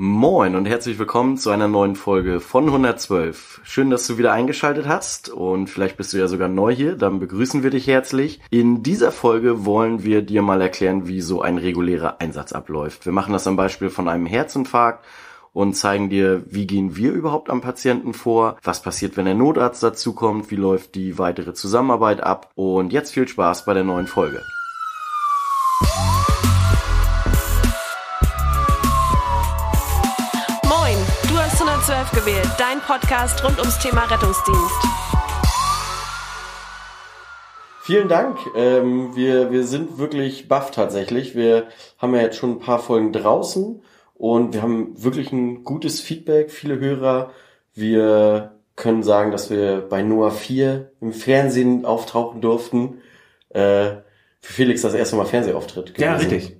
Moin und herzlich willkommen zu einer neuen Folge von 112. Schön, dass du wieder eingeschaltet hast und vielleicht bist du ja sogar neu hier, dann begrüßen wir dich herzlich. In dieser Folge wollen wir dir mal erklären, wie so ein regulärer Einsatz abläuft. Wir machen das am Beispiel von einem Herzinfarkt und zeigen dir, wie gehen wir überhaupt am Patienten vor, was passiert, wenn der Notarzt dazukommt, wie läuft die weitere Zusammenarbeit ab und jetzt viel Spaß bei der neuen Folge. Podcast rund ums Thema Rettungsdienst. Vielen Dank. Ähm, wir, wir sind wirklich baff tatsächlich. Wir haben ja jetzt schon ein paar Folgen draußen und wir haben wirklich ein gutes Feedback, viele Hörer. Wir können sagen, dass wir bei Noah 4 im Fernsehen auftauchen durften. Äh, für Felix das erste Mal Fernsehauftritt gewesen. Ja, richtig.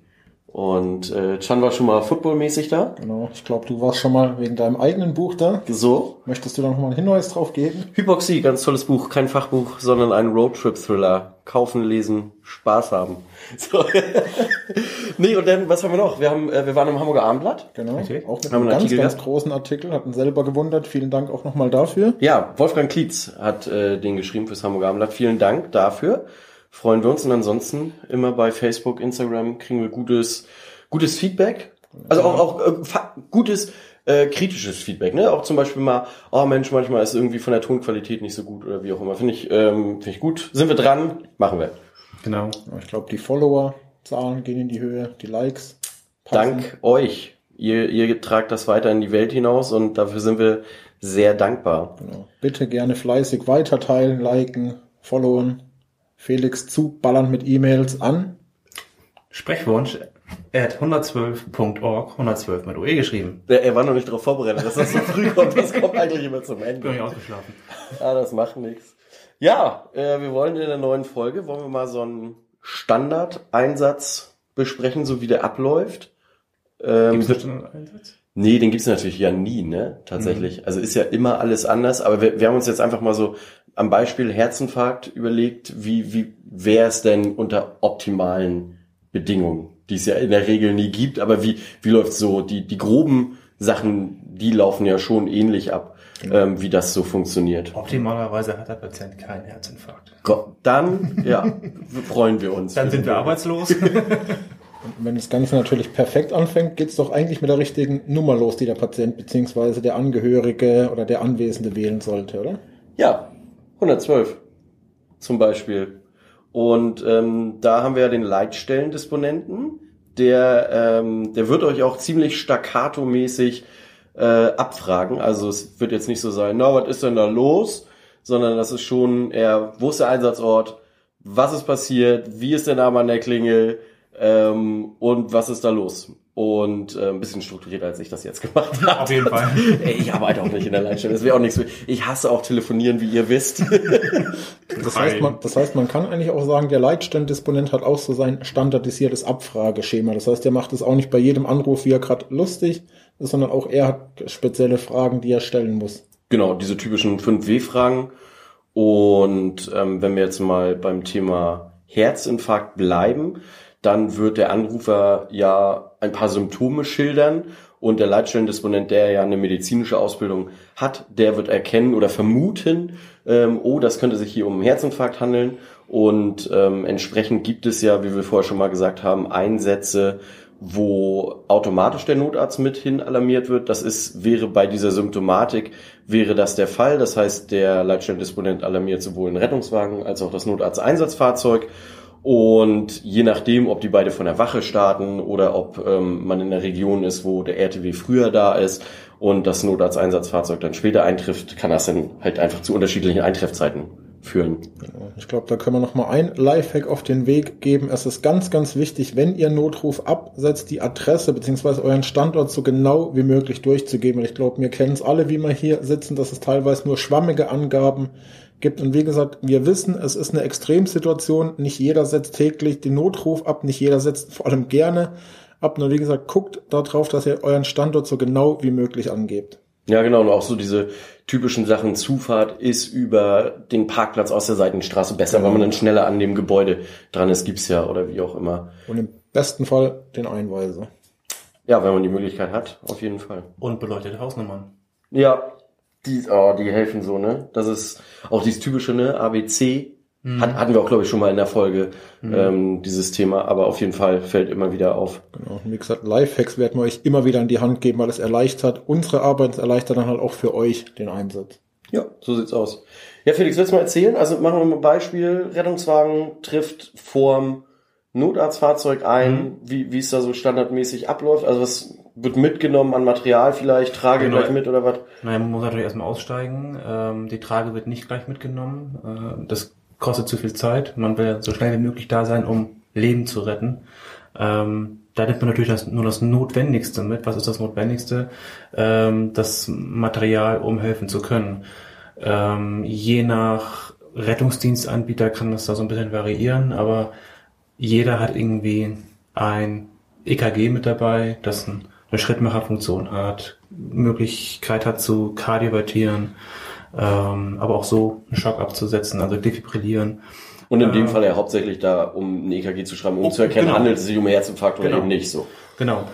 Und äh, Chan war schon mal footballmäßig da. Genau, ich glaube, du warst schon mal wegen deinem eigenen Buch da. So. Möchtest du da noch mal einen Hinweis drauf geben? Hypoxie, ganz tolles Buch, kein Fachbuch, sondern ein Roadtrip-Thriller. Kaufen, lesen, Spaß haben. So. nee, und dann, was haben wir noch? Wir haben, äh, wir waren im Hamburger Abendblatt. Genau, Okay. auch mit Haben einem wir einen ganz, Artikel ganz gehabt? großen Artikel, hat uns selber gewundert. Vielen Dank auch nochmal dafür. Ja, Wolfgang Klietz hat äh, den geschrieben fürs Hamburger Abendblatt. Vielen Dank dafür. Freuen wir uns. Und ansonsten immer bei Facebook, Instagram kriegen wir gutes, gutes Feedback. Also auch, auch äh, gutes äh, kritisches Feedback. Ne? Auch zum Beispiel mal, oh Mensch, manchmal ist irgendwie von der Tonqualität nicht so gut oder wie auch immer. Finde ich, ähm, finde ich gut. Sind wir dran? Machen wir. Genau. Ich glaube, die Follower-Zahlen gehen in die Höhe, die Likes. passen. Dank euch. Ihr, ihr tragt das weiter in die Welt hinaus und dafür sind wir sehr dankbar. Genau. Bitte gerne fleißig weiterteilen, liken, followen. Felix zuballern mit E-Mails an. Sprechwunsch at 112.org, 112 mit OE geschrieben. Er, er war noch nicht darauf vorbereitet, dass das so früh kommt. Das kommt eigentlich immer zum Bin ich Ende. ausgeschlafen. Ah, das macht nichts. Ja, äh, wir wollen in der neuen Folge, wollen wir mal so einen Standardeinsatz besprechen, so wie der abläuft. Ähm, Gibt's da schon einen Einsatz? Nee, den gibt's natürlich ja nie, ne? Tatsächlich. Also ist ja immer alles anders, aber wir, wir haben uns jetzt einfach mal so am Beispiel Herzinfarkt überlegt, wie, wie wäre es denn unter optimalen Bedingungen, die es ja in der Regel nie gibt, aber wie, wie läuft's so? Die, die groben Sachen, die laufen ja schon ähnlich ab, ähm, wie das so funktioniert. Optimalerweise hat der Patient keinen Herzinfarkt. Dann, ja, freuen wir uns. Dann sind wir arbeitslos. Und wenn das Ganze natürlich perfekt anfängt, geht's doch eigentlich mit der richtigen Nummer los, die der Patient bzw. der Angehörige oder der Anwesende wählen sollte, oder? Ja, 112 zum Beispiel. Und ähm, da haben wir ja den Leitstellendisponenten, der, ähm, der wird euch auch ziemlich staccato-mäßig äh, abfragen. Also es wird jetzt nicht so sein, na, was ist denn da los? Sondern das ist schon eher, wo ist der Einsatzort? Was ist passiert? Wie ist der Name an der Klingel? Ähm, und was ist da los? Und äh, ein bisschen strukturierter, als ich das jetzt gemacht habe. Auf jeden Fall. Ey, ich arbeite auch nicht in der Leitstelle. Das wäre auch nichts. Ich hasse auch telefonieren, wie ihr wisst. Das heißt, man, das heißt, man kann eigentlich auch sagen, der Leitstellendisponent hat auch so sein standardisiertes Abfrageschema. Das heißt, er macht es auch nicht bei jedem Anruf, wie er gerade lustig ist, sondern auch er hat spezielle Fragen, die er stellen muss. genau, diese typischen 5W-Fragen. Und ähm, wenn wir jetzt mal beim Thema Herzinfarkt bleiben, dann wird der Anrufer ja ein paar Symptome schildern und der Leitstellendisponent, der ja eine medizinische Ausbildung hat, der wird erkennen oder vermuten, ähm, oh, das könnte sich hier um einen Herzinfarkt handeln. Und ähm, entsprechend gibt es ja, wie wir vorher schon mal gesagt haben, Einsätze, wo automatisch der Notarzt mit hin alarmiert wird. Das ist, wäre bei dieser Symptomatik, wäre das der Fall. Das heißt, der Leitstellendisponent alarmiert sowohl den Rettungswagen als auch das Notarzteinsatzfahrzeug. Und je nachdem, ob die beide von der Wache starten oder ob ähm, man in der Region ist, wo der RTW früher da ist und das Notarzteinsatzfahrzeug dann später eintrifft, kann das dann halt einfach zu unterschiedlichen Eintreffzeiten führen. Ich glaube, da können wir noch mal ein Lifehack auf den Weg geben. Es ist ganz, ganz wichtig, wenn ihr Notruf absetzt, die Adresse beziehungsweise euren Standort so genau wie möglich durchzugeben. Ich glaube, wir kennen es alle, wie wir hier sitzen, dass es teilweise nur schwammige Angaben gibt. Und wie gesagt, wir wissen, es ist eine Extremsituation. Nicht jeder setzt täglich den Notruf ab, nicht jeder setzt vor allem gerne ab. Nur wie gesagt, guckt darauf, dass ihr euren Standort so genau wie möglich angebt. Ja, genau, und auch so diese typischen Sachen, Zufahrt ist über den Parkplatz aus der Seitenstraße besser, weil man dann schneller an dem Gebäude dran ist, gibt's ja, oder wie auch immer. Und im besten Fall den Einweiser. Ja, wenn man die Möglichkeit hat, auf jeden Fall. Und beleuchtete Hausnummern. Ja, die, oh, die helfen so, ne? Das ist auch dieses typische, ne? ABC. Hat, hatten wir auch, glaube ich, schon mal in der Folge ähm, dieses Thema, aber auf jeden Fall fällt immer wieder auf. Genau. Wie gesagt, Lifehacks werden wir euch immer wieder in die Hand geben, weil es erleichtert unsere Arbeit, es erleichtert dann halt auch für euch den Einsatz. Ja, so sieht's aus. Ja, Felix, willst du mal erzählen? Also machen wir mal ein Beispiel. Rettungswagen trifft vorm Notarztfahrzeug ein, wie, wie es da so standardmäßig abläuft. Also was wird mitgenommen an Material vielleicht? Trage Genau. gleich mit oder was? Naja, man muss natürlich erstmal aussteigen. Ähm, die Trage wird nicht gleich mitgenommen. Äh, das kostet zu viel Zeit. Man will so schnell wie möglich da sein, um Leben zu retten. Ähm, da nimmt man natürlich das, nur das Notwendigste mit. Was ist das Notwendigste? Ähm, das Material, um helfen zu können. Ähm, je nach Rettungsdienstanbieter kann das da so ein bisschen variieren, aber jeder hat irgendwie ein EKG mit dabei, das ein- eine Schrittmacherfunktion hat, Möglichkeit hat zu kardiovertieren, ähm, aber auch so einen Schock abzusetzen, also defibrillieren. Und in dem Äh, Fall ja hauptsächlich da, um ein EKG zu schreiben, um Oh, zu erkennen, genau. handelt es sich um einen Herzinfarkt oder Genau. eben nicht so. Genau.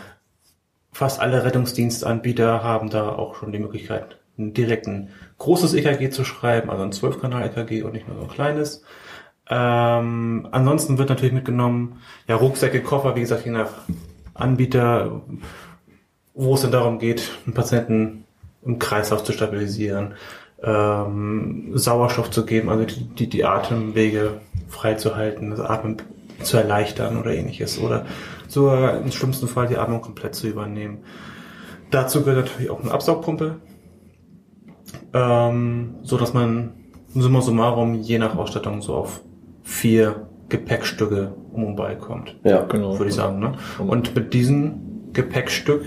Fast alle Rettungsdienstanbieter haben da auch schon die Möglichkeit, direkt ein großes EKG zu schreiben, also ein 12-Kanal-EKG und nicht nur so ein kleines. Ähm, ansonsten wird natürlich mitgenommen, ja, Rucksäcke, Koffer, wie gesagt, je nach Anbieter, wo es dann darum geht, einen Patienten im Kreislauf zu stabilisieren, ähm, Sauerstoff zu geben, also die, die, die Atemwege freizuhalten, das Atmen zu erleichtern oder ähnliches. Oder sogar im schlimmsten Fall die Atmung komplett zu übernehmen. Dazu gehört natürlich auch eine Absaugpumpe, ähm, so dass man summa summarum je nach Ausstattung so auf vier Gepäckstücke um und bei kommt Ja, Genau. würde ich sagen. Ne? Und mit diesem Gepäckstück,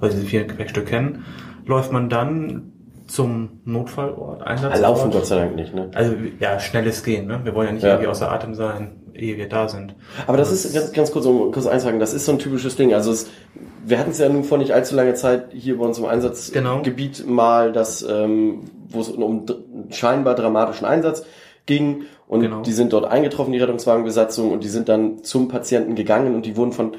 weil diese vier Gepäckstück kennen, läuft man dann zum Notfallort, Einsatzort. Laufen Gott sei Dank nicht, ne? Also ja, schnelles Gehen. Ne? Wir wollen ja nicht Ja. irgendwie außer Atem sein, ehe wir da sind. Aber das ist ganz, ganz kurz, um kurz einzusagen, das ist so ein typisches Ding. Also es, wir hatten es ja nun vor nicht allzu langer Zeit hier bei uns im Einsatzgebiet mal, das, ähm, wo es um scheinbar dramatischen Einsatz ging. Und Genau. die sind dort eingetroffen, die Rettungswagenbesatzung, und die sind dann zum Patienten gegangen und die wurden von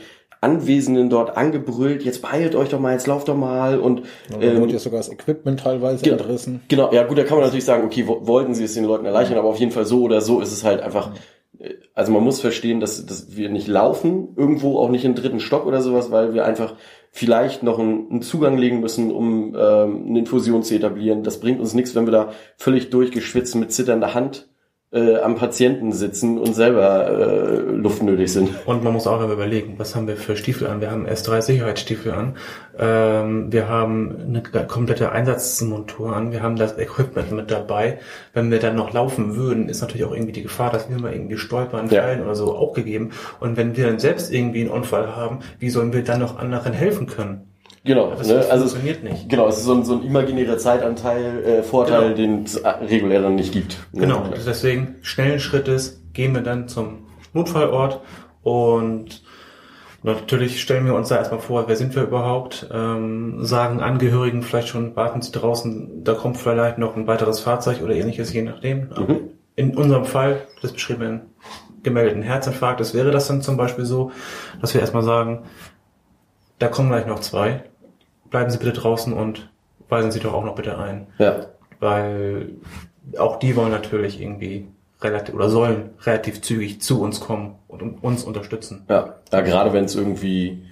Anwesenden dort angebrüllt, jetzt beeilt euch doch mal, jetzt lauft doch mal und Da wurde ja sogar das Equipment teilweise Ge- entrissen. Genau, ja gut, da kann man natürlich sagen, okay, wo, wollten sie es den Leuten erleichtern, aber auf jeden Fall so oder so ist es halt einfach, äh, also man muss verstehen, dass, dass wir nicht laufen, irgendwo auch nicht den dritten Stock oder sowas, weil wir einfach vielleicht noch einen, einen Zugang legen müssen, um ähm, eine Infusion zu etablieren. Das bringt uns nichts, wenn wir da völlig durchgeschwitzt mit zitternder Hand äh, am Patienten sitzen und selber äh, Luft nötig sind. Und man muss auch überlegen, was haben wir für Stiefel an? Wir haben S3 Sicherheitsstiefel an. Ähm, wir haben eine komplette Einsatzmontur an. Wir haben das Equipment mit dabei. Wenn wir dann noch laufen würden, ist natürlich auch irgendwie die Gefahr, dass wir mal irgendwie stolpern, Ja. fallen oder so auch gegeben. Und wenn wir dann selbst irgendwie einen Unfall haben, wie sollen wir dann noch anderen helfen können? Genau, Das ne? also es, funktioniert nicht. genau, es ist so ein, so ein imaginärer Zeitanteil, äh, Vorteil, Genau. den es regulär dann nicht gibt. Genau, Ja. deswegen schnellen Schrittes gehen wir dann zum Notfallort und natürlich stellen wir uns da erstmal vor, wer sind wir überhaupt, ähm, sagen Angehörigen vielleicht schon, warten Sie draußen, da kommt vielleicht noch ein weiteres Fahrzeug oder ähnliches, je nachdem. Aber In unserem Fall, das beschriebenen gemeldeten Herzinfarkt, das wäre das dann zum Beispiel so, dass wir erstmal sagen, da kommen gleich noch zwei, bleiben Sie bitte draußen und weisen Sie doch auch noch bitte ein Ja. weil auch die wollen natürlich irgendwie relativ oder sollen relativ zügig zu uns kommen und uns unterstützen. Ja, ja gerade wenn es irgendwie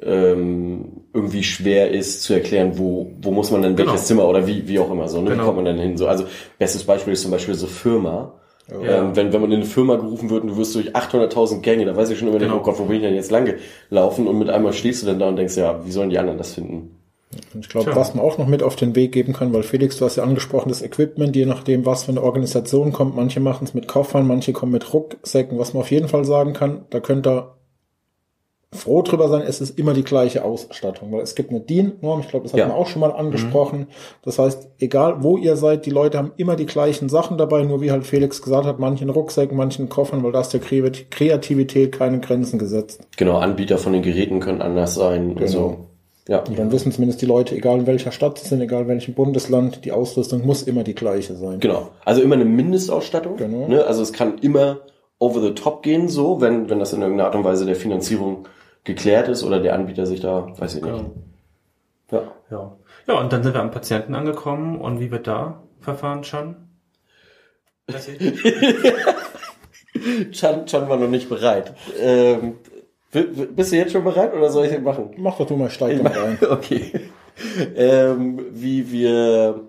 ähm, irgendwie schwer ist zu erklären, wo wo muss man denn welches Genau. Zimmer oder wie wie auch immer so, ne? Wie Genau. kommt man denn hin? So, also bestes Beispiel ist zum Beispiel so Firma. Ja. Ähm, wenn, wenn man in eine Firma gerufen wird und du wirst durch 800.000 Gänge, da weiß ich schon immer, Genau. oh Gott, wo bin ich denn jetzt lang gelaufen? Und mit einmal stehst du dann da und denkst, ja, wie sollen die anderen das finden? Und ich glaube, was man auch noch mit auf den Weg geben kann, weil Felix, du hast ja angesprochen, das Equipment, je nachdem, was für eine Organisation kommt, manche machen es mit Koffern, manche kommen mit Rucksäcken. Was man auf jeden Fall sagen kann, da könnt ihr froh drüber sein, es ist immer die gleiche Ausstattung, weil es gibt eine DIN-Norm, ich glaube, das hat Ja. man auch schon mal angesprochen. Das heißt, egal wo ihr seid, die Leute haben immer die gleichen Sachen dabei, nur wie halt Felix gesagt hat, manchen Rucksäcken, manchen Koffern, weil da ist der Kreat- Kreativität keine Grenzen gesetzt. Genau, Anbieter von den Geräten können anders sein. Genau. Also, ja. Und dann wissen zumindest die Leute, egal in welcher Stadt sie sind, egal in welchem Bundesland, die Ausrüstung muss immer die gleiche sein. Genau. Also immer eine Mindestausstattung. Genau. Ne? Also es kann immer over the top gehen, so, wenn, wenn das in irgendeiner Art und Weise der Finanzierung geklärt ist oder der Anbieter sich da, weiß ich nicht. Genau. Ja. Ja. ja, und dann sind wir am Patienten angekommen und wie wird da verfahren schon? Chan, Chan war noch nicht bereit. Ähm, bist du jetzt schon bereit oder soll ich den machen? Mach doch du mal, steig mal rein. Okay. Ähm, wie wir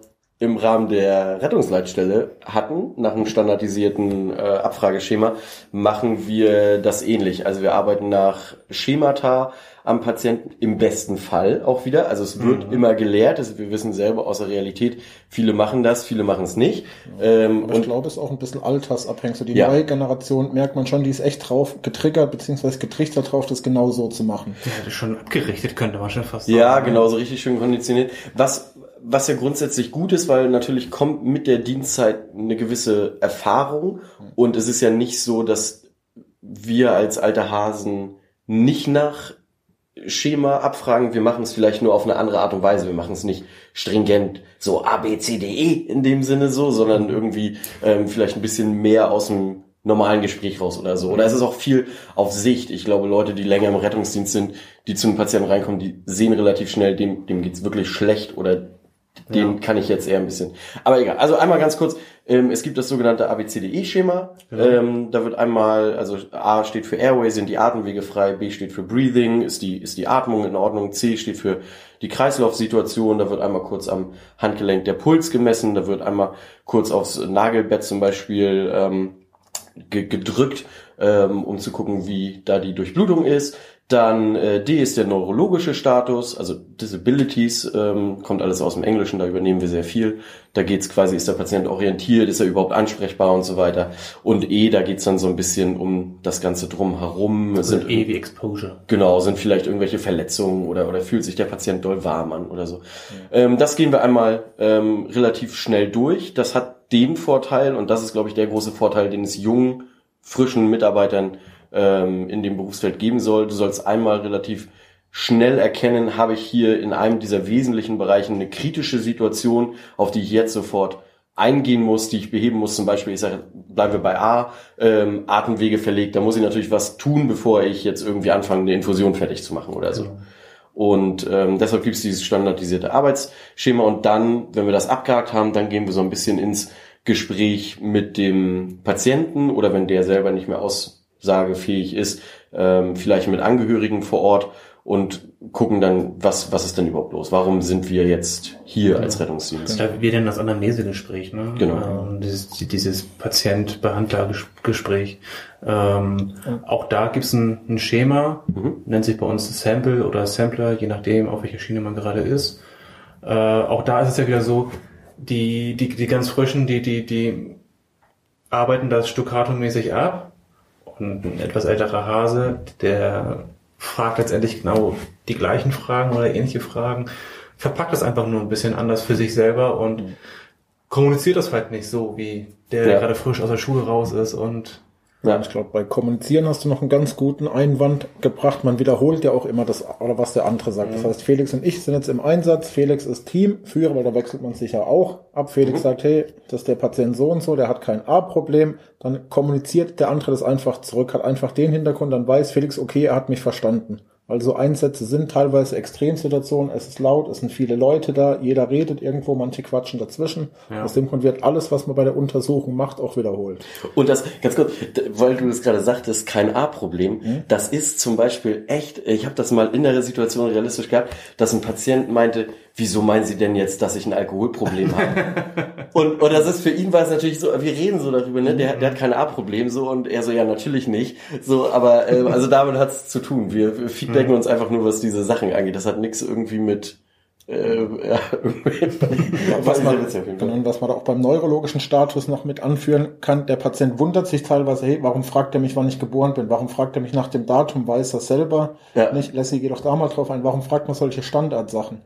im Rahmen der Rettungsleitstelle hatten, nach einem standardisierten äh, Abfrageschema, machen wir das ähnlich. Also wir arbeiten nach Schemata am Patienten im besten Fall auch wieder. Also es wird immer gelehrt. Also wir wissen selber aus der Realität, viele machen das, viele machen es nicht. Ähm, Aber ich und glaube, es ist auch ein bisschen altersabhängig. So die Ja. neue Generation merkt man schon, die ist echt drauf getriggert, beziehungsweise getrichtert drauf, das genau so zu machen. Die hätte schon abgerichtet, könnte man schon fast sagen. Ja, genau, so richtig schön konditioniert. Was, was ja grundsätzlich gut ist, weil natürlich kommt mit der Dienstzeit eine gewisse Erfahrung und es ist ja nicht so, dass wir als alte Hasen nicht nach Schema abfragen, wir machen es vielleicht nur auf eine andere Art und Weise. Wir machen es nicht stringent so A, B, C, D, E in dem Sinne so, sondern irgendwie ähm, vielleicht ein bisschen mehr aus dem normalen Gespräch raus oder so. Oder es ist auch viel auf Sicht. Ich glaube, Leute, die länger im Rettungsdienst sind, die zu einem Patienten reinkommen, die sehen relativ schnell, dem, dem geht's wirklich schlecht oder den kann ich jetzt eher ein bisschen. Aber egal. Also einmal ganz kurz. Ähm, es gibt das sogenannte ABCDE-Schema. Ähm, da wird einmal, also A steht für Airway, sind die Atemwege frei. B steht für Breathing, ist die, ist die Atmung in Ordnung. C steht für die Kreislaufsituation. Da wird einmal kurz am Handgelenk der Puls gemessen. Da wird einmal kurz aufs Nagelbett zum Beispiel ähm, ge gedrückt, ähm, um zu gucken, wie da die Durchblutung ist. Dann äh, D ist der neurologische Status, also Disabilities, ähm, kommt alles aus dem Englischen, da übernehmen wir sehr viel. Da geht's quasi, ist der Patient orientiert, ist er überhaupt ansprechbar und so weiter. Und E, da geht's dann so ein bisschen um das Ganze drumherum. Es sind eh wie Exposure. Genau, sind vielleicht irgendwelche Verletzungen oder, oder fühlt sich der Patient doll warm an oder so. Ähm, das gehen wir einmal ähm, relativ schnell durch. Das hat den Vorteil, und das ist, glaube ich, der große Vorteil, den es jungen, frischen Mitarbeitern ähm, in dem Berufsfeld geben soll. Du sollst einmal relativ schnell erkennen, habe ich hier in einem dieser wesentlichen Bereichen eine kritische Situation, auf die ich jetzt sofort eingehen muss, die ich beheben muss. Zum Beispiel, ich sage, bleiben wir bei A, ähm, Atemwege verlegt. Da muss ich natürlich was tun, bevor ich jetzt irgendwie anfange, eine Infusion fertig zu machen oder so. Und ähm, deshalb gibt es dieses standardisierte Arbeitsschema. Und dann, wenn wir das abgehakt haben, dann gehen wir so ein bisschen ins Gespräch mit dem Patienten oder wenn der selber nicht mehr aussagefähig ist, ähm, vielleicht mit Angehörigen vor Ort und gucken dann, was, was ist denn überhaupt los? Warum sind wir jetzt hier als Rettungsdienst? Da wir denn das Anamnesegespräch, ne? Genau. Ähm, dieses, dieses Patient-Behandler-Gespräch. Ähm, Auch da gibt's ein, ein Schema, nennt sich bei uns Sample oder Sampler, je nachdem, auf welcher Schiene man gerade ist. Äh, auch da ist es ja wieder so, die, die, die ganz frischen, die, die, die arbeiten das staccato-mäßig ab. Ein etwas älterer Hase, der fragt letztendlich genau die gleichen Fragen oder ähnliche Fragen, verpackt das einfach nur ein bisschen anders für sich selber und kommuniziert das vielleicht nicht so, wie der, der Ja. gerade frisch aus der Schule raus ist und Ja. Ich glaube, bei Kommunizieren hast du noch einen ganz guten Einwand gebracht. Man wiederholt ja auch immer das, oder was der andere sagt. Das heißt, Felix und ich sind jetzt im Einsatz. Felix ist Teamführer, weil da wechselt man sich ja auch ab. Felix sagt, hey, das ist der Patient so und so, der hat kein A-Problem. Dann kommuniziert der andere das einfach zurück, hat einfach den Hintergrund, dann weiß Felix, okay, er hat mich verstanden. Also Einsätze sind teilweise Extremsituationen, es ist laut, es sind viele Leute da, jeder redet irgendwo, manche quatschen dazwischen. Ja. Aus dem Grund wird alles, was man bei der Untersuchung macht, auch wiederholt. Und das, ganz kurz, weil du das gerade sagtest, kein A-Problem, das ist zum Beispiel echt, ich habe das mal in der Situation realistisch gehabt, dass ein Patient meinte, wieso meinen Sie denn jetzt, dass ich ein Alkoholproblem habe? und, und das ist für ihn war es natürlich so, wir reden so darüber, ne? der, der hat kein A-Problem so und er so, ja natürlich nicht. So, aber ähm, also damit hat es zu tun. Wir, wir feedbacken uns einfach nur, was diese Sachen angeht. Das hat nichts irgendwie mit äh, ja, was man, und was man da auch beim neurologischen Status noch mit anführen kann, der Patient wundert sich teilweise, hey, warum fragt er mich, wann ich geboren bin? Warum fragt er mich nach dem Datum? Weiß er selber Ja. nicht? Lassie, geh doch da mal drauf ein. Warum fragt man solche Standardsachen?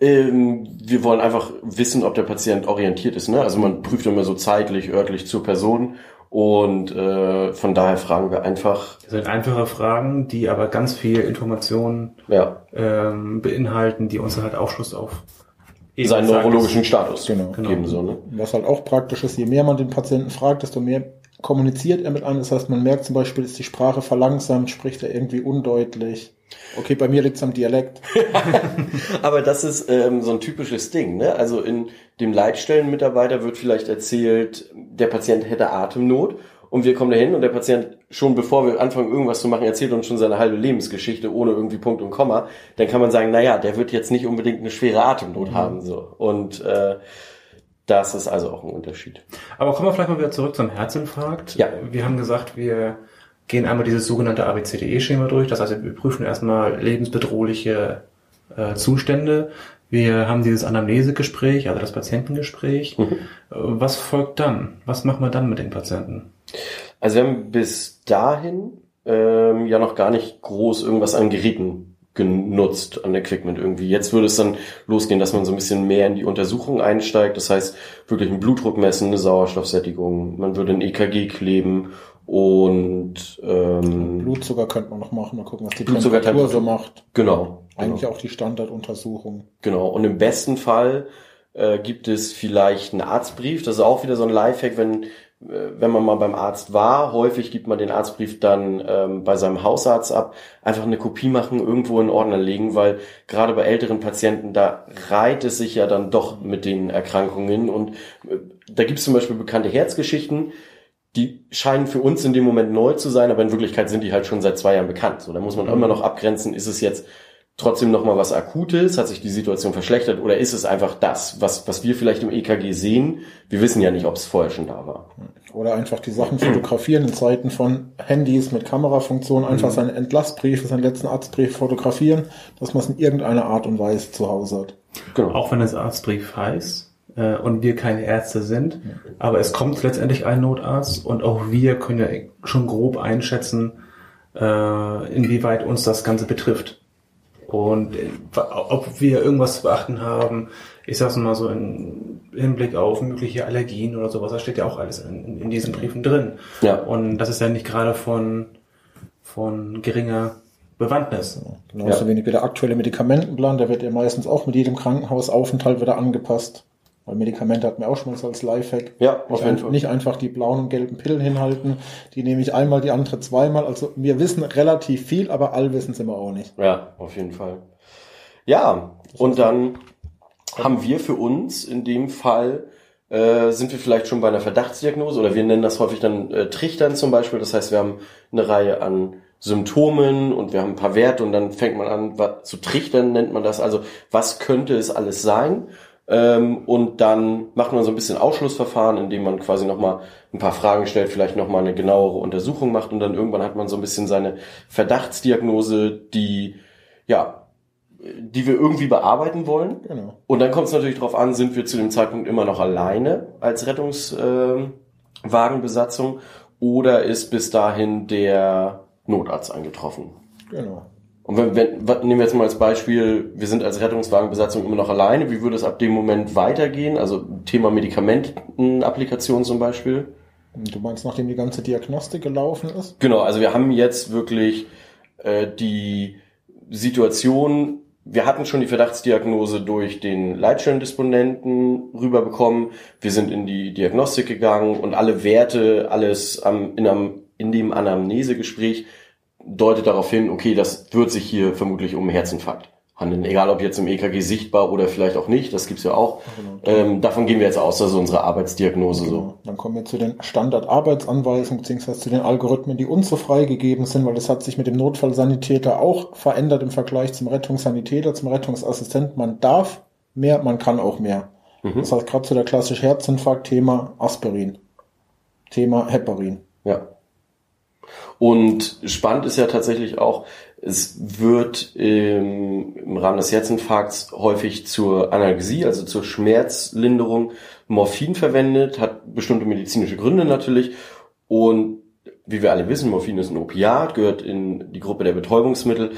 Ähm, wir wollen einfach wissen, ob der Patient orientiert ist. Ne? Also man prüft immer so zeitlich, örtlich zur Person und äh, von daher fragen wir einfach, das sind einfache Fragen, die aber ganz viel Informationen ja, ähm, beinhalten, die uns halt Aufschluss auf eben seinen neurologischen Status Genau. geben. So, ne? Was halt auch praktisch ist, je mehr man den Patienten fragt, desto mehr kommuniziert er mit einem? Das heißt, man merkt zum Beispiel, ist die Sprache verlangsamt, spricht er irgendwie undeutlich. Okay, bei mir liegt es am Dialekt. Aber das ist ähm, so ein typisches Ding. Ne? Also in dem Leitstellenmitarbeiter wird vielleicht erzählt, der Patient hätte Atemnot und wir kommen dahin und der Patient schon bevor wir anfangen irgendwas zu machen, erzählt uns schon seine halbe Lebensgeschichte ohne irgendwie Punkt und Komma. Dann kann man sagen, na ja, der wird jetzt nicht unbedingt eine schwere Atemnot mhm. haben so und äh, das ist also auch ein Unterschied. Aber kommen wir vielleicht mal wieder zurück zum Herzinfarkt. Ja. Wir haben gesagt, wir gehen einmal dieses sogenannte ABCDE-Schema durch. Das heißt, wir prüfen erstmal lebensbedrohliche äh, Zustände. Wir haben dieses Anamnesegespräch, also das Patientengespräch. Mhm. Was folgt dann? Was machen wir dann mit den Patienten? Also wir haben bis dahin ähm, ja noch gar nicht groß irgendwas an Geräten genutzt an Equipment irgendwie. Jetzt würde es dann losgehen, dass man so ein bisschen mehr in die Untersuchung einsteigt. Das heißt, wirklich einen Blutdruck messen, eine Sauerstoffsättigung. Man würde ein EKG kleben und ähm, Blutzucker könnte man noch machen, mal gucken, was die Blutzucker Temperatur so macht. Genau. Eigentlich genau. auch die Standarduntersuchung. Genau. Und im besten Fall äh, gibt es vielleicht einen Arztbrief. Das ist auch wieder so ein Lifehack, wenn wenn man mal beim Arzt war, häufig gibt man den Arztbrief dann ähm, bei seinem Hausarzt ab, einfach eine Kopie machen, irgendwo in Ordner legen, weil gerade bei älteren Patienten, da reiht es sich ja dann doch mit den Erkrankungen und äh, da gibt es zum Beispiel bekannte Herzgeschichten, die scheinen für uns in dem Moment neu zu sein, aber in Wirklichkeit sind die halt schon seit zwei Jahren bekannt. So, da muss man mhm. immer noch abgrenzen, ist es jetzt trotzdem noch mal was Akutes? Hat sich die Situation verschlechtert oder ist es einfach das, was, was wir vielleicht im EKG sehen? Wir wissen ja nicht, ob es vorher schon da war. Oder einfach die Sachen fotografieren in Zeiten von Handys mit Kamerafunktion, einfach mhm. seine Entlassbriefe, seinen letzten Arztbrief fotografieren, dass man es in irgendeiner Art und Weise zu Hause hat. Genau. Auch wenn es Arztbrief heißt äh, und wir keine Ärzte sind, aber es kommt letztendlich ein Notarzt und auch wir können ja schon grob einschätzen, äh, inwieweit uns das Ganze betrifft. Und äh, ob wir irgendwas zu beachten haben, ich sag's mal so im Hinblick auf mögliche Allergien oder sowas, das steht ja auch alles in, in diesen Briefen drin. Ja. Und das ist ja nicht gerade von, von geringer Bewandtnis. Genauso ja. wenig wie der aktuelle Medikamentenplan, der wird ja meistens auch mit jedem Krankenhausaufenthalt wieder angepasst. Weil Medikamente hat mir auch schon mal so als Lifehack. Ja, auf jeden Fall. Nicht einfach die blauen und gelben Pillen hinhalten. Die nehme ich einmal, die andere zweimal. Also wir wissen relativ viel, aber all wissen sie immer auch nicht. Ja, auf jeden Fall. Ja, und dann haben wir für uns in dem Fall äh, sind wir vielleicht schon bei einer Verdachtsdiagnose oder wir nennen das häufig dann äh, Trichtern zum Beispiel. Das heißt, wir haben eine Reihe an Symptomen und wir haben ein paar Werte und dann fängt man an was, zu trichtern, nennt man das. Also was könnte es alles sein? Ähm, und dann macht man so ein bisschen Ausschlussverfahren, indem man quasi nochmal ein paar Fragen stellt, vielleicht nochmal eine genauere Untersuchung macht und dann irgendwann hat man so ein bisschen seine Verdachtsdiagnose, die, ja, die wir irgendwie bearbeiten wollen. Genau. Und dann kommt es natürlich darauf an, sind wir zu dem Zeitpunkt immer noch alleine als Rettungswagenbesatzung äh, oder ist bis dahin der Notarzt eingetroffen. Genau. Und wenn, wenn, nehmen wir jetzt mal als Beispiel, wir sind als Rettungswagenbesatzung immer noch alleine, wie würde es ab dem Moment weitergehen? Also Thema Medikamentenapplikation zum Beispiel. Du meinst, nachdem die ganze Diagnostik gelaufen ist? Genau, also wir haben jetzt wirklich äh, die Situation, wir hatten schon die Verdachtsdiagnose durch den Leitstellendisponenten rüberbekommen. Wir sind in die Diagnostik gegangen und alle Werte, alles am, in, einem, in dem Anamnesegespräch deutet darauf hin, okay, das wird sich hier vermutlich um Herzinfarkt handeln. Egal ob jetzt im EKG sichtbar oder vielleicht auch nicht, das gibt's ja auch. Genau. Ähm, davon gehen wir jetzt aus, also unsere Arbeitsdiagnose genau. so. Dann kommen wir zu den Standardarbeitsanweisungen beziehungsweise zu den Algorithmen, die uns so freigegeben sind, weil das hat sich mit dem Notfallsanitäter auch verändert im Vergleich zum Rettungssanitäter, zum Rettungsassistent. Man darf mehr, man kann auch mehr. Mhm. Das heißt, gerade zu der klassische Herzinfarkt, Thema Aspirin, Thema Heparin. Ja. Und spannend ist ja tatsächlich auch, es wird im, im Rahmen des Herzinfarkts häufig zur Analgesie, also zur Schmerzlinderung, Morphin verwendet, hat bestimmte medizinische Gründe natürlich. Und wie wir alle wissen, Morphin ist ein Opiat, gehört in die Gruppe der Betäubungsmittel.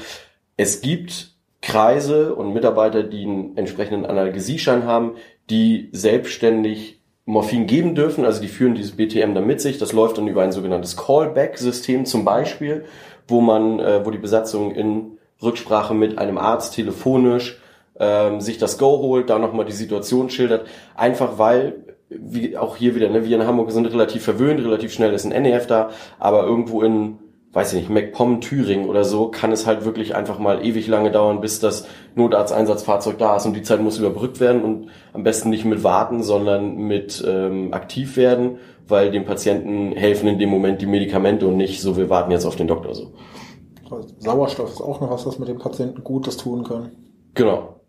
Es gibt Kreise und Mitarbeiter, die einen entsprechenden Analgesieschein haben, die selbstständig Morphin geben dürfen, also die führen dieses BTM dann mit sich. Das läuft dann über ein sogenanntes Callback-System zum Beispiel, wo man, äh, wo die Besatzung in Rücksprache mit einem Arzt telefonisch ähm, sich das Go holt, da nochmal die Situation schildert, einfach weil wie auch hier wieder, ne, wir in Hamburg sind relativ verwöhnt, relativ schnell ist ein NEF da, aber irgendwo in, weiß ich nicht, MacPom, Thüringen oder so, kann es halt wirklich einfach mal ewig lange dauern, bis das Notarzteinsatzfahrzeug da ist und die Zeit muss überbrückt werden und am besten nicht mit warten, sondern mit ähm, aktiv werden, weil dem Patienten helfen in dem Moment die Medikamente und nicht so, wir warten jetzt auf den Doktor so. Sauerstoff ist auch noch was, was mit dem Patienten Gutes tun kann. Genau.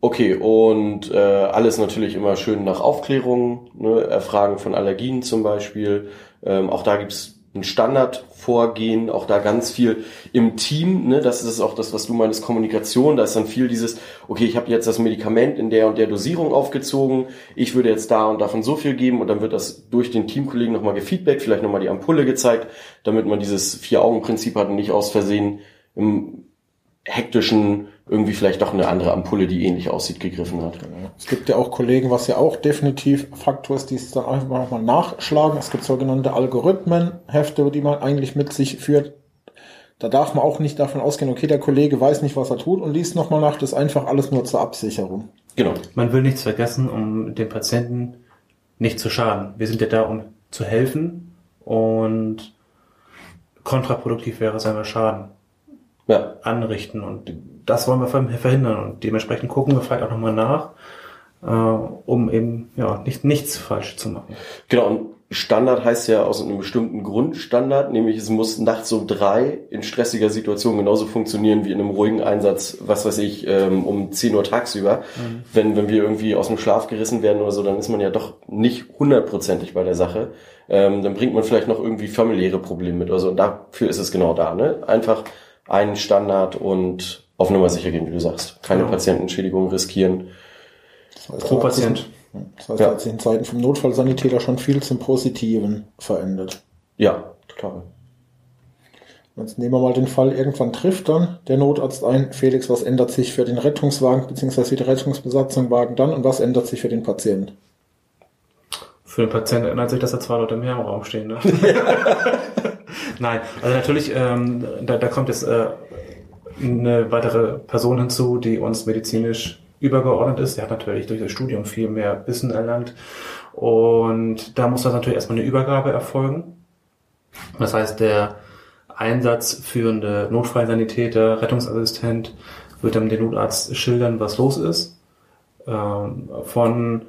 Okay, und äh, alles natürlich immer schön nach Aufklärung, ne, Erfragen von Allergien zum Beispiel. Ähm, auch da gibt's ein Standardvorgehen, auch da ganz viel im Team, ne, das ist auch das, was du meinst, Kommunikation, da ist dann viel dieses, okay, ich habe jetzt das Medikament in der und der Dosierung aufgezogen, ich würde jetzt da und davon so viel geben und dann wird das durch den Teamkollegen nochmal gefeedbackt, vielleicht nochmal die Ampulle gezeigt, damit man dieses Vier-Augen-Prinzip hat und nicht aus Versehen im hektischen irgendwie vielleicht doch eine andere Ampulle, die ähnlich aussieht, gegriffen hat. Es gibt ja auch Kollegen, was ja auch definitiv Faktor ist, die es dann einfach nochmal nachschlagen. Es gibt sogenannte Algorithmenhefte, die man eigentlich mit sich führt. Da darf man auch nicht davon ausgehen, okay, der Kollege weiß nicht, was er tut und liest nochmal nach. Das ist einfach alles nur zur Absicherung. Genau. Man will nichts vergessen, um dem Patienten nicht zu schaden. Wir sind ja da, um zu helfen und kontraproduktiv wäre es einfach Schaden ja. anrichten. Und das wollen wir verhindern. Und dementsprechend gucken wir vielleicht auch nochmal nach, äh, um eben ja nicht, nichts falsch zu machen. Genau, und Standard heißt ja aus einem bestimmten Grund Standard, nämlich es muss nachts um drei in stressiger Situation genauso funktionieren wie in einem ruhigen Einsatz, was weiß ich, ähm, um 10 Uhr tagsüber. Mhm. Wenn, wenn wir irgendwie aus dem Schlaf gerissen werden oder so, dann ist man ja doch nicht hundertprozentig bei der Sache. Ähm, dann bringt man vielleicht noch irgendwie familiäre Probleme mit oder so. Und dafür ist es genau da. Ne? Einfach einen Standard und auf Nummer sicher gehen, wie du sagst. Keine genau. Patientenschädigung riskieren. Das heißt, Pro Patient. Das heißt, ja. hat sich in Zeiten vom Notfallsanitäter schon viel zum Positiven verändert. Ja, total. Jetzt nehmen wir mal den Fall, irgendwann trifft dann der Notarzt ein, Felix, was ändert sich für den Rettungswagen bzw. die Rettungsbesatzung Wagen dann und was ändert sich für den Patienten? Für den Patienten ändert sich, dass da zwei Leute mehr im Raum stehen. Ne? Nein, also natürlich, ähm, da, da kommt jetzt äh, eine weitere Person hinzu, die uns medizinisch übergeordnet ist. Der hat natürlich durch das Studium viel mehr Wissen erlangt. Und da muss das natürlich erstmal eine Übergabe erfolgen. Das heißt, der einsatzführende Notfallsanitäter, Rettungsassistent wird dann den Notarzt schildern, was los ist. Ähm, von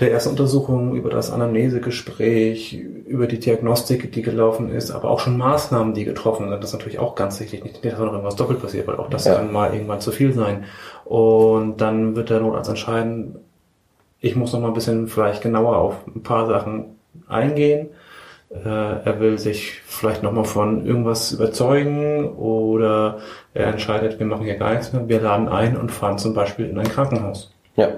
der ersten Untersuchung, über das Anamnesegespräch, über die Diagnostik, die gelaufen ist, aber auch schon Maßnahmen, die getroffen sind. Das ist natürlich auch ganz wichtig. Nicht, dass noch irgendwas doppelt passiert, weil auch das ja. kann mal irgendwann zu viel sein. Und dann wird der Notarzt entscheiden, ich muss noch mal ein bisschen vielleicht genauer auf ein paar Sachen eingehen. Äh, er will sich vielleicht noch mal von irgendwas überzeugen oder er entscheidet, wir machen hier gar nichts mehr, wir laden ein und fahren zum Beispiel in ein Krankenhaus. Ja.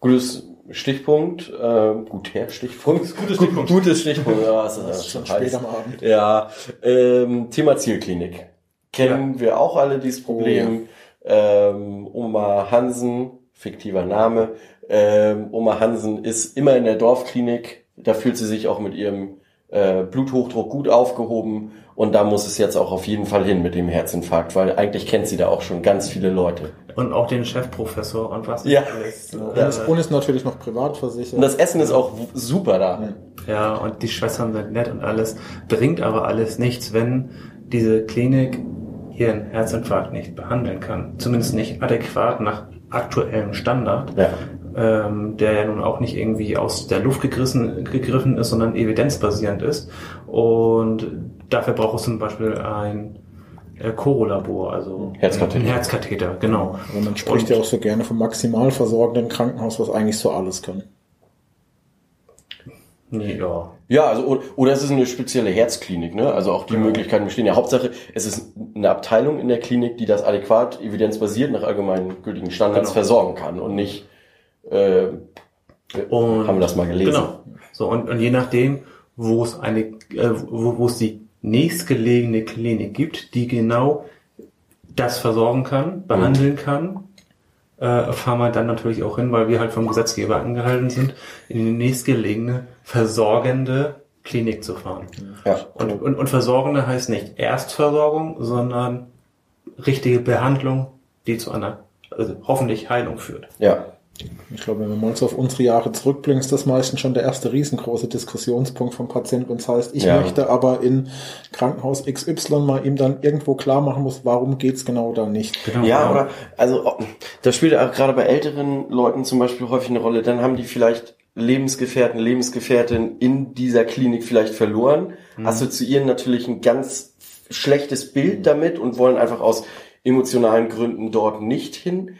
Gutes Stichpunkt, äh, guter Stichpunkt. Gutes Stichpunkt. Gutes Stichpunkt, ja, ist, das ist schon spät am Abend. Ja, ähm, Thema Zielklinik. Kennen ja. wir auch alle dieses Problem. Oh, ja. ähm, Oma Hansen, fiktiver Name, ähm, Oma Hansen ist immer in der Dorfklinik. Da fühlt sie sich auch mit ihrem äh, Bluthochdruck gut aufgehoben und da muss es jetzt auch auf jeden Fall hin mit dem Herzinfarkt, weil eigentlich kennt sie da auch schon ganz viele Leute. Und auch den Chefprofessor und was ja. alles. Und, ja. und ist natürlich noch privat versichert. Und das Essen ist auch super da. Ja, und die Schwestern sind nett und alles, bringt aber alles nichts, wenn diese Klinik ihren Herzinfarkt nicht behandeln kann. Zumindest nicht adäquat nach aktuellem Standard. Ja ähm, der ja nun auch nicht irgendwie aus der Luft gegriffen, gegriffen ist, sondern evidenzbasierend ist. Und dafür braucht es zum Beispiel ein äh, Chorolabor, also Herzkatheter. ein Herzkatheter, genau. Und man spricht Und, ja auch so gerne vom maximal versorgenden Krankenhaus, was eigentlich so alles kann. Ja. Ja, also oder es ist eine spezielle Herzklinik, ne? Also auch die genau. Möglichkeiten bestehen. Ja, Hauptsache, es ist eine Abteilung in der Klinik, die das adäquat, evidenzbasiert nach allgemeinen gültigen Standards genau. versorgen kann und nicht äh, und, haben wir das mal gelesen. Genau. So, und, und je nachdem, wo es eine, äh, wo, wo es die nächstgelegene Klinik gibt, die genau das versorgen kann, behandeln mhm. kann, äh, fahren wir dann natürlich auch hin, weil wir halt vom Gesetzgeber angehalten sind, in die nächstgelegene versorgende Klinik zu fahren. Ja. Und, und, und versorgende heißt nicht Erstversorgung, sondern richtige Behandlung, die zu einer also hoffentlich Heilung führt. Ja, Ich glaube, wenn wir mal so auf unsere Jahre zurückblicken, ist das meistens schon der erste riesengroße Diskussionspunkt vom Patienten. Und das heißt, ich Ja. möchte aber in Krankenhaus XY mal ihm dann irgendwo klar machen muss, warum geht's genau da nicht. Genau, Ja, aber also das spielt auch gerade bei älteren Leuten zum Beispiel häufig eine Rolle. Dann haben die vielleicht Lebensgefährten, Lebensgefährtin in dieser Klinik vielleicht verloren, assoziieren natürlich ein ganz schlechtes Bild damit und wollen einfach aus emotionalen Gründen dort nicht hin.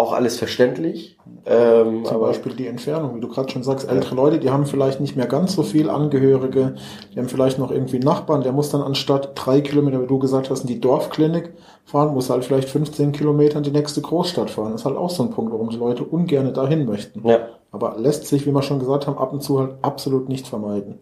Auch alles verständlich. Ähm, Zum Beispiel die Entfernung, wie du gerade schon sagst, ältere Leute, die haben vielleicht nicht mehr ganz so viel Angehörige, die haben vielleicht noch irgendwie Nachbarn, der muss dann anstatt drei Kilometer, wie du gesagt hast, in die Dorfklinik fahren, muss halt vielleicht 15 Kilometer in die nächste Großstadt fahren. Das ist halt auch so ein Punkt, warum die Leute ungern dahin möchten. ja, Aber lässt sich, wie wir schon gesagt haben, ab und zu halt absolut nicht vermeiden.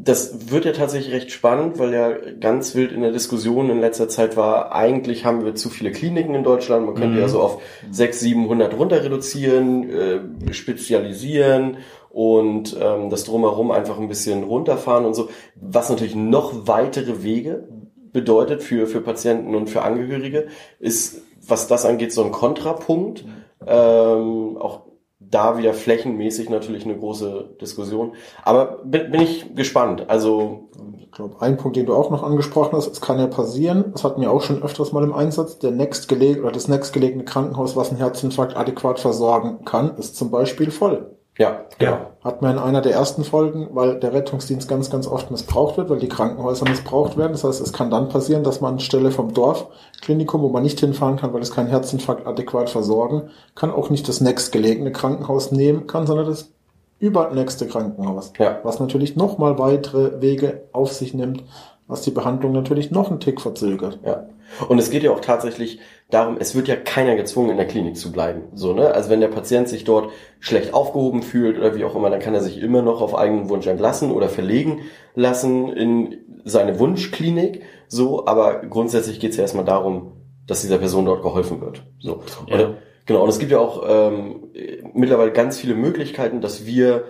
Das wird ja tatsächlich recht spannend, weil ja ganz wild in der Diskussion in letzter Zeit war, eigentlich haben wir zu viele Kliniken in Deutschland, man könnte Mhm. ja so auf 600, 700 runter reduzieren, äh, spezialisieren und ähm, das drumherum einfach ein bisschen runterfahren und so, was natürlich noch weitere Wege bedeutet für, für Patienten und für Angehörige, ist, was das angeht, so ein Kontrapunkt. Ähm, auch da wieder flächenmäßig natürlich eine große Diskussion. Aber bin, bin ich gespannt. Also, Ich glaube, ein Punkt, den du auch noch angesprochen hast, es kann ja passieren, das hatten wir auch schon öfters mal im Einsatz, der nächstgeleg oder das nächstgelegene Krankenhaus, was einen Herzinfarkt adäquat versorgen kann, ist zum Beispiel voll. Ja, genau. Ja. Hat man in einer der ersten Folgen, weil der Rettungsdienst ganz, ganz oft missbraucht wird, weil die Krankenhäuser missbraucht werden. Das heißt, es kann dann passieren, dass man anstelle vom Dorfklinikum, wo man nicht hinfahren kann, weil es keinen Herzinfarkt adäquat versorgen kann, auch nicht das nächstgelegene Krankenhaus nehmen kann, sondern das übernächste Krankenhaus. Ja. Was natürlich nochmal weitere Wege auf sich nimmt, was die Behandlung natürlich noch einen Tick verzögert. Ja. Und es geht ja auch tatsächlich darum, es wird ja keiner gezwungen, in der Klinik zu bleiben. So, ne? Also wenn der Patient sich dort schlecht aufgehoben fühlt oder wie auch immer, dann kann er sich immer noch auf eigenen Wunsch entlassen oder verlegen lassen in seine Wunschklinik. So, aber grundsätzlich geht es ja erstmal darum, dass dieser Person dort geholfen wird. So. Ja. Oder, genau, und es gibt ja auch ähm, mittlerweile ganz viele Möglichkeiten, dass wir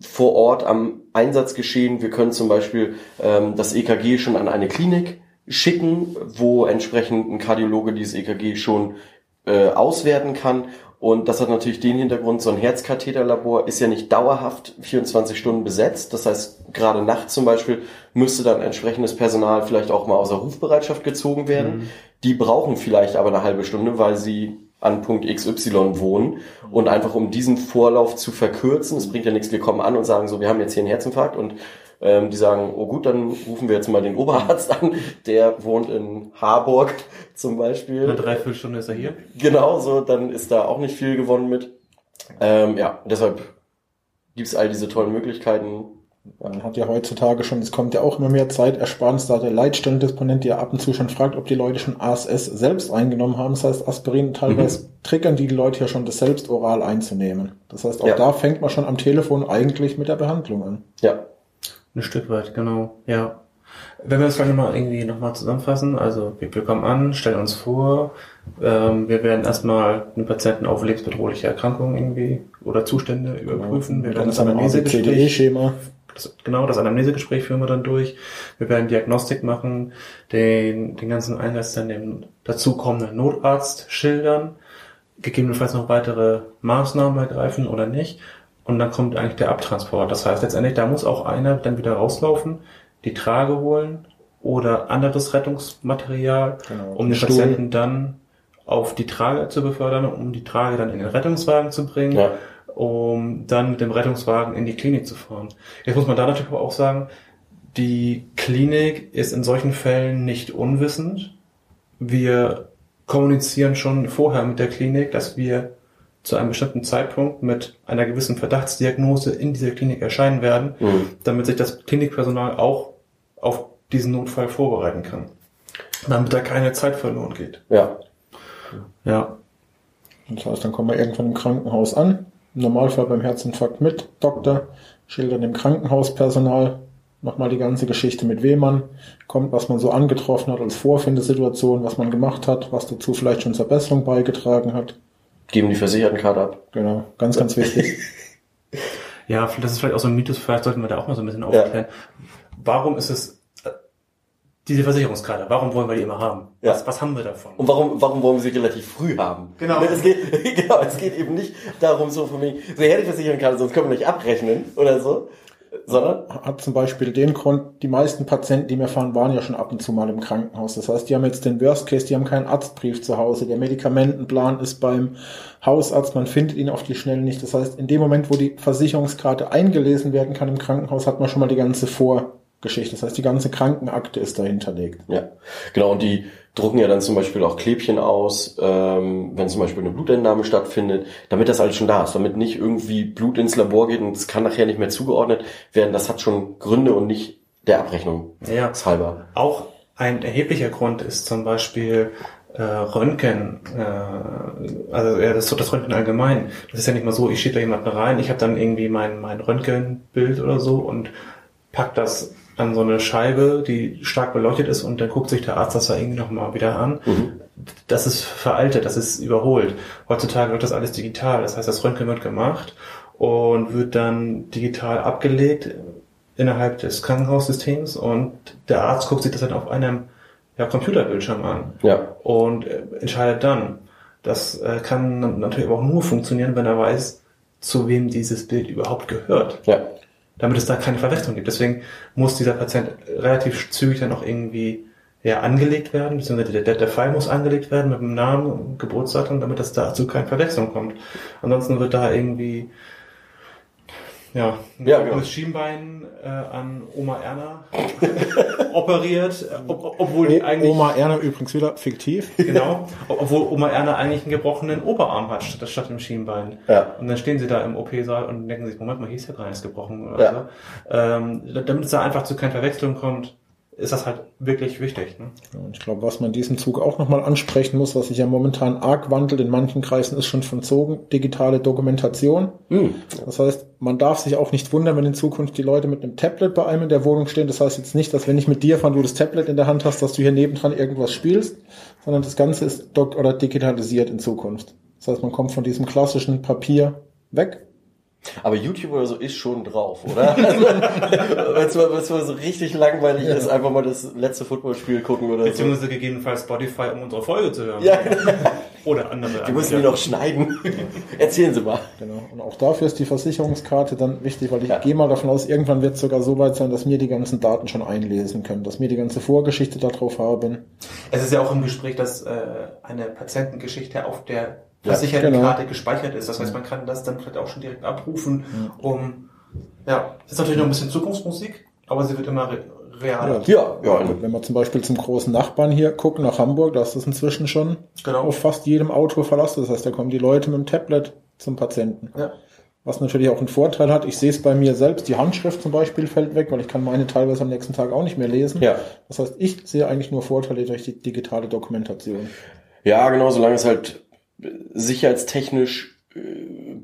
vor Ort am Einsatzgeschehen. Wir können zum Beispiel ähm, das EKG schon an eine Klinik schicken, wo entsprechend ein Kardiologe dieses EKG schon äh, auswerten kann. Und das hat natürlich den Hintergrund, so ein Herzkatheterlabor ist ja nicht dauerhaft 24 Stunden besetzt. Das heißt, gerade nachts zum Beispiel müsste dann entsprechendes Personal vielleicht auch mal außer Rufbereitschaft gezogen werden. Die brauchen vielleicht aber eine halbe Stunde, weil sie an Punkt XY wohnen und einfach um diesen Vorlauf zu verkürzen, es bringt ja nichts, wir kommen an und sagen so, wir haben jetzt hier einen Herzinfarkt und ähm, die sagen, oh gut, dann rufen wir jetzt mal den Oberarzt an, der wohnt in Harburg zum Beispiel. Eine Dreiviertelstunde ist er hier. Genau, so, dann ist da auch nicht viel gewonnen mit. Ähm, ja, deshalb gibt's all diese tollen Möglichkeiten. Man hat ja heutzutage schon, es kommt ja auch immer mehr Zeitersparnis, da der Leitstellendisponent ja ab und zu schon fragt, ob die Leute schon ASS selbst eingenommen haben. Das heißt, Aspirin teilweise triggern die Leute ja schon, das selbst oral einzunehmen. Das heißt, auch Ja. da fängt man schon am Telefon eigentlich mit der Behandlung an. Ja, Ein Stück weit, genau, ja. Wenn wir das vielleicht nochmal irgendwie nochmal zusammenfassen, also wir, kommen an, stellen uns vor, ähm, wir werden erstmal den Patienten auf lebensbedrohliche Erkrankungen irgendwie oder Zustände überprüfen. Wir werden das Anamnesegespräch, das, genau, das Anamnesegespräch führen wir dann durch. Wir werden Diagnostik machen, den, den ganzen Einsatz dann dem dazukommenden Notarzt schildern, gegebenenfalls noch weitere Maßnahmen ergreifen oder nicht. Und dann kommt eigentlich der Abtransport. Das heißt letztendlich, da muss auch einer dann wieder rauslaufen, die Trage holen oder anderes Rettungsmaterial, Genau, um den Stuhl. Patienten dann auf die Trage zu befördern, um die Trage dann in den Rettungswagen zu bringen ja, um dann mit dem Rettungswagen in die Klinik zu fahren. Jetzt muss man da natürlich auch sagen, die Klinik ist in solchen Fällen nicht unwissend. Wir kommunizieren schon vorher mit der Klinik, dass wir zu einem bestimmten Zeitpunkt mit einer gewissen Verdachtsdiagnose in dieser Klinik erscheinen werden, Mhm. damit sich das Klinikpersonal auch auf diesen Notfall vorbereiten kann. Damit da keine Zeit verloren geht. ja, Ja. Das heißt, dann kommen wir irgendwann im Krankenhaus an. Im Normalfall beim Herzinfarkt mit Doktor, schildern dem Krankenhauspersonal nochmal die ganze Geschichte mit wem man kommt, was man so angetroffen hat als Vorfindesituation, was man gemacht hat, was dazu vielleicht schon zur Besserung beigetragen hat. Geben die Versichertenkarte ab. Genau, ganz, ganz wichtig. Ja, das ist vielleicht auch so ein Mythos, vielleicht sollten wir da auch mal so ein bisschen aufklären. Warum ist es äh, Diese Versicherungskarte, warum wollen wir die immer haben? Ja. Was, was haben wir davon? Und warum, warum wollen wir sie relativ früh haben? Genau. Es geht, genau, es geht eben nicht darum, so von mir, so her die Versicherungskarte, sonst können wir nicht abrechnen oder so, sondern, Hat zum Beispiel den Grund, die meisten Patienten, die mir fahren, waren ja schon ab und zu mal im Krankenhaus. Das heißt, die haben jetzt den Worst Case, die haben keinen Arztbrief zu Hause. Der Medikamentenplan ist beim Hausarzt, man findet ihn auf die Schnelle nicht. Das heißt, in dem Moment, wo die Versicherungskarte eingelesen werden kann im Krankenhaus, hat man schon mal die ganze Vorgeschichte. Das heißt, die ganze Krankenakte ist dahinterlegt. ja, genau, und die drucken ja dann zum Beispiel auch Klebchen aus, ähm, wenn zum Beispiel eine Blutentnahme stattfindet, damit das alles schon da ist, damit nicht irgendwie Blut ins Labor geht und es kann nachher nicht mehr zugeordnet werden, das hat schon Gründe und nicht der Abrechnung Ja. halber. Auch ein erheblicher Grund ist zum Beispiel äh, Röntgen, äh, also ja, das, das Röntgen allgemein. Das ist ja nicht mal so, ich schiebe da jemanden rein, ich habe dann irgendwie mein, mein Röntgenbild oder so und pack das an so eine Scheibe, die stark beleuchtet ist und dann guckt sich der Arzt das da irgendwie nochmal wieder an. Das ist veraltet, das ist überholt. Heutzutage wird das alles digital. Das heißt, das Röntgen wird gemacht und wird dann digital abgelegt innerhalb des Krankenhaussystems und der Arzt guckt sich das dann auf einem ja, Computerbildschirm an Ja, und äh, entscheidet dann. Das äh, kann natürlich aber auch nur funktionieren, wenn er weiß, zu wem dieses Bild überhaupt gehört, ja, damit es da keine Verwechslung gibt. Deswegen muss dieser Patient relativ zügig dann auch irgendwie ja, angelegt werden, beziehungsweise der, der, Fall muss angelegt werden mit dem Namen Geburtsdatum, damit es dazu keine Verwechslung kommt. Ansonsten wird da irgendwie ja, ein Ja, gebrochenes genau. Schienbein äh, an Oma Erna operiert, ob, ob- obwohl die eigentlich Oma Erna übrigens wieder fiktiv. Genau, ob- obwohl Oma Erna eigentlich einen gebrochenen Oberarm hat, statt, statt dem Schienbein. Ja. Und dann stehen sie da im OP-Saal und denken sich, Moment mal, hier ist ja gar nichts gebrochen oder Ja. so. Ähm, damit es da einfach zu keinen Verwechslungen kommt, ist das halt wirklich wichtig. Ne? Und ich glaube, was man in diesem Zug auch nochmal ansprechen muss, was sich ja momentan arg wandelt, in manchen Kreisen ist schon verzogen, digitale Dokumentation. Das heißt, man darf sich auch nicht wundern, wenn in Zukunft die Leute mit einem Tablet bei einem in der Wohnung stehen. Das heißt jetzt nicht, dass wenn ich mit dir fahre, du das Tablet in der Hand hast, dass du hier nebendran irgendwas spielst, sondern das Ganze ist dok oder digitalisiert in Zukunft. Das heißt, man kommt von diesem klassischen Papier weg. Aber YouTube oder so ist schon drauf, oder? Also, wenn es mal so richtig langweilig ist, einfach mal das letzte Footballspiel gucken oder so. Beziehungsweise gegebenenfalls Spotify, um unsere Folge zu hören. Ja, Oder andere. die müssen die noch schneiden. Erzählen Sie mal. Genau. Und auch dafür ist die Versicherungskarte dann wichtig, weil ich Ja. gehe mal davon aus, irgendwann wird es sogar so weit sein, dass mir die ganzen Daten schon einlesen können, dass mir die ganze Vorgeschichte darauf haben. Es ist ja auch im Gespräch, dass äh, eine Patientengeschichte auf der Ja, versicherten genau. Karte gespeichert ist. Das heißt, man kann das dann vielleicht auch schon direkt abrufen, um ja, ist natürlich noch ein bisschen Zukunftsmusik, aber sie wird immer re realer. Ja, ja. Wenn wir zum Beispiel zum großen Nachbarn hier gucken, nach Hamburg, da ist das inzwischen schon Genau. auf fast jedem Auto verlassen. Das heißt, da kommen die Leute mit dem Tablet zum Patienten. Ja. Was natürlich auch einen Vorteil hat, ich sehe es bei mir selbst, die Handschrift zum Beispiel fällt weg, weil ich kann meine teilweise am nächsten Tag auch nicht mehr lesen. Ja. Das heißt, ich sehe eigentlich nur Vorteile durch die digitale Dokumentation. Ja, genau, solange es halt sicherheitstechnisch äh,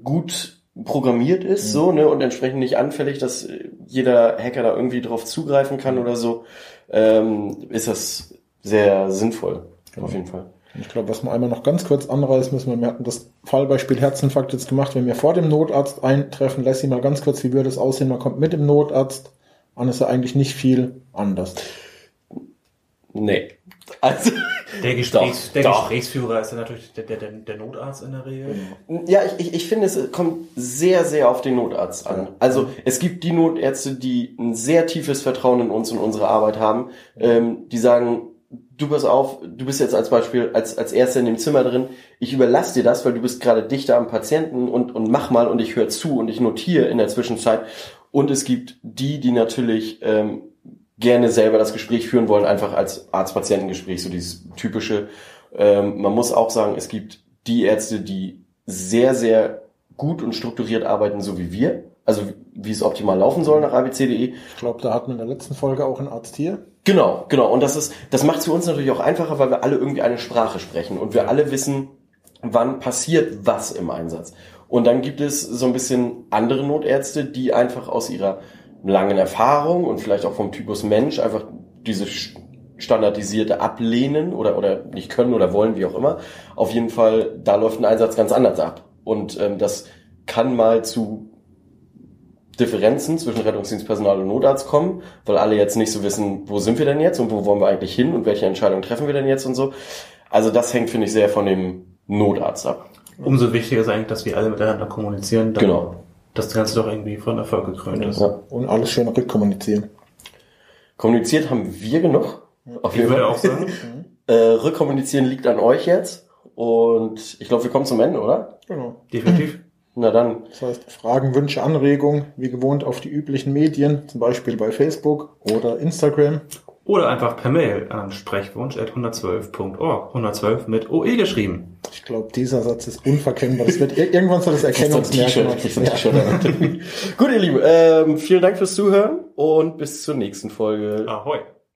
gut programmiert ist, so, ne, und entsprechend nicht anfällig, dass jeder Hacker da irgendwie drauf zugreifen kann oder so, ähm, ist das sehr sinnvoll. Auf jeden Fall. Ich glaube, was wir einmal noch ganz kurz anreißen müssen, wir hatten das Fallbeispiel Herzinfarkt jetzt gemacht, wenn wir vor dem Notarzt eintreffen, lässt sie mal ganz kurz, wie würde es aussehen, man kommt mit dem Notarzt an, ist ja eigentlich nicht viel anders. Nee. Also, Der, Gesprächs Doch, der doch. Gesprächsführer ist ja natürlich der, der, der, der Notarzt in der Regel. Ja, ich, ich, ich finde, es kommt sehr, sehr auf den Notarzt an. Also es gibt die Notärzte, die ein sehr tiefes Vertrauen in uns und unsere Arbeit haben, ähm, die sagen, du pass auf, du bist jetzt als Beispiel als, als Erster in dem Zimmer drin, ich überlasse dir das, weil du bist gerade dichter am Patienten und, und mach mal und ich höre zu und ich notiere in der Zwischenzeit. Und es gibt die, die natürlich ähm, gerne selber das Gespräch führen wollen, einfach als Arzt-Patientengespräch, so dieses typische. Ähm, man muss auch sagen, es gibt die Ärzte, die sehr, sehr gut und strukturiert arbeiten, so wie wir. Also wie es optimal laufen soll nach abc.de. Ich glaube, da hatten wir in der letzten Folge auch einen Arzt hier. Genau, genau. Und das ist, das macht es für uns natürlich auch einfacher, weil wir alle irgendwie eine Sprache sprechen und wir alle wissen, wann passiert was im Einsatz. Und dann gibt es so ein bisschen andere Notärzte, die einfach aus ihrer langen Erfahrung und vielleicht auch vom Typus Mensch einfach diese standardisierte ablehnen oder, oder nicht können oder wollen, wie auch immer. Auf jeden Fall, da läuft ein Einsatz ganz anders ab. Und ähm, das kann mal zu Differenzen zwischen Rettungsdienstpersonal und Notarzt kommen, weil alle jetzt nicht so wissen, wo sind wir denn jetzt und wo wollen wir eigentlich hin und welche Entscheidungen treffen wir denn jetzt und so. Also das hängt, finde ich, sehr von dem Notarzt ab. Umso wichtiger ist eigentlich, dass wir alle miteinander kommunizieren, damit Das Ganze doch irgendwie von Erfolg gekrönt ist. Ja. Und alles schön rückkommunizieren. Kommuniziert haben wir genug. Auf jeden Fall. auch sagen, Äh, Rückkommunizieren liegt an euch jetzt. Und ich glaube, wir kommen zum Ende, oder? Genau. definitiv. Na dann, Das heißt, Fragen, Wünsche, Anregungen, wie gewohnt auf die üblichen Medien, zum Beispiel bei Facebook oder Instagram. Oder einfach per Mail an sprechwunsch.112.org. 112 mit OE geschrieben. Ich glaube, dieser Satz ist unverkennbar. Das wird ir- irgendwann so das Erkennungsmerkmal. Ein T-Shirt. Gut, ihr Lieben, ähm, vielen Dank fürs Zuhören und bis zur nächsten Folge. Ahoi.